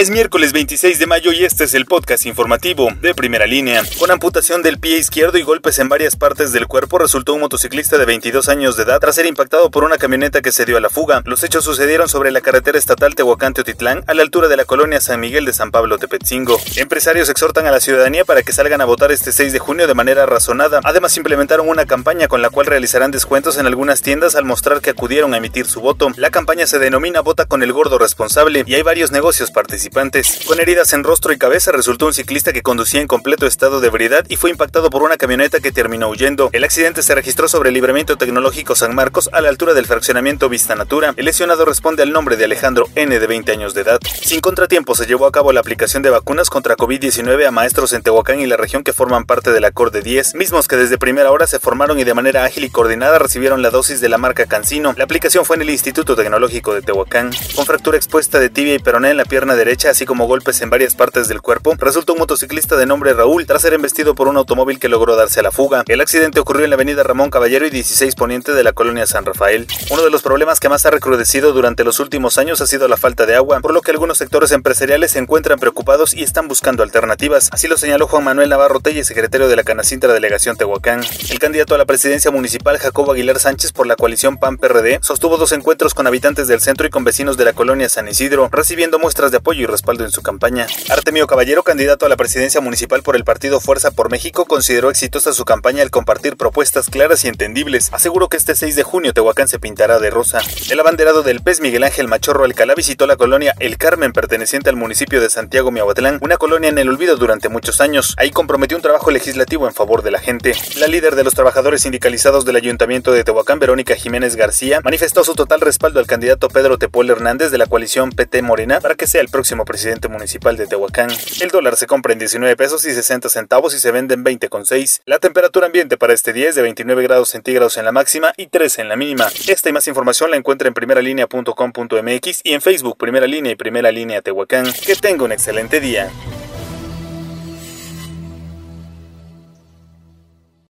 Es miércoles 26 de mayo y este es el podcast informativo de primera línea. Con amputación del pie izquierdo y golpes en varias partes del cuerpo, resultó un motociclista de 22 años de edad tras ser impactado por una camioneta que se dio a la fuga. Los hechos sucedieron sobre la carretera estatal Tehuacán-Teotitlán, a la altura de la colonia San Miguel de San Pablo Tepetzingo. Empresarios exhortan a la ciudadanía para que salgan a votar este 6 de junio de manera razonada. Además, implementaron una campaña con la cual realizarán descuentos en algunas tiendas al mostrar que acudieron a emitir su voto. La campaña se denomina Vota con el gordo responsable y hay varios negocios participantes Con heridas en rostro y cabeza resultó un ciclista que conducía en completo estado de ebriedad y fue impactado por una camioneta que terminó huyendo. El accidente se registró sobre el libramiento tecnológico San Marcos a la altura del fraccionamiento Vista Natura. El lesionado responde al nombre de Alejandro N de 20 años de edad. Sin contratiempo se llevó a cabo la aplicación de vacunas contra COVID-19 a maestros en Tehuacán y la región que forman parte de la de 10, mismos que desde primera hora se formaron y de manera ágil y coordinada recibieron la dosis de la marca Cancino. La aplicación fue en el Instituto Tecnológico de Tehuacán. Con fractura expuesta de tibia y peroné en la pierna derecha así como golpes en varias partes del cuerpo, resultó un motociclista de nombre Raúl tras ser embestido por un automóvil que logró darse a la fuga. El accidente ocurrió en la avenida Ramón Caballero y 16 Poniente de la colonia San Rafael. Uno de los problemas que más ha recrudecido durante los últimos años ha sido la falta de agua, por lo que algunos sectores empresariales se encuentran preocupados y están buscando alternativas. Así lo señaló Juan Manuel Navarro Telle, secretario de la Canacintra Delegación Tehuacán. El candidato a la presidencia municipal Jacobo Aguilar Sánchez por la coalición PAN-PRD sostuvo dos encuentros con habitantes del centro y con vecinos de la colonia San Isidro, recibiendo muestras de apoyo y respaldo en su campaña. Artemio Caballero, candidato a la presidencia municipal por el partido Fuerza por México, consideró exitosa su campaña al compartir propuestas claras y entendibles. Aseguró que este 6 de junio Tehuacán se pintará de rosa. El abanderado del PES Miguel Ángel Machorro Alcalá visitó la colonia El Carmen, perteneciente al municipio de Santiago Miahuatlán, una colonia en el olvido durante muchos años. Ahí comprometió un trabajo legislativo en favor de la gente. La líder de los trabajadores sindicalizados del Ayuntamiento de Tehuacán, Verónica Jiménez García, manifestó su total respaldo al candidato Pedro Tepol Hernández de la coalición PT Morena para que sea el próximo presidente municipal de Tehuacán. El dólar se compra en 19 pesos y 60 centavos y se vende en 20,6. La temperatura ambiente para este día es de 29 grados centígrados en la máxima y 13 en la mínima. Esta y más información la encuentra en primeralinea.com.mx y en Facebook Primera Línea y Primera Línea Tehuacán. Que tenga un excelente día.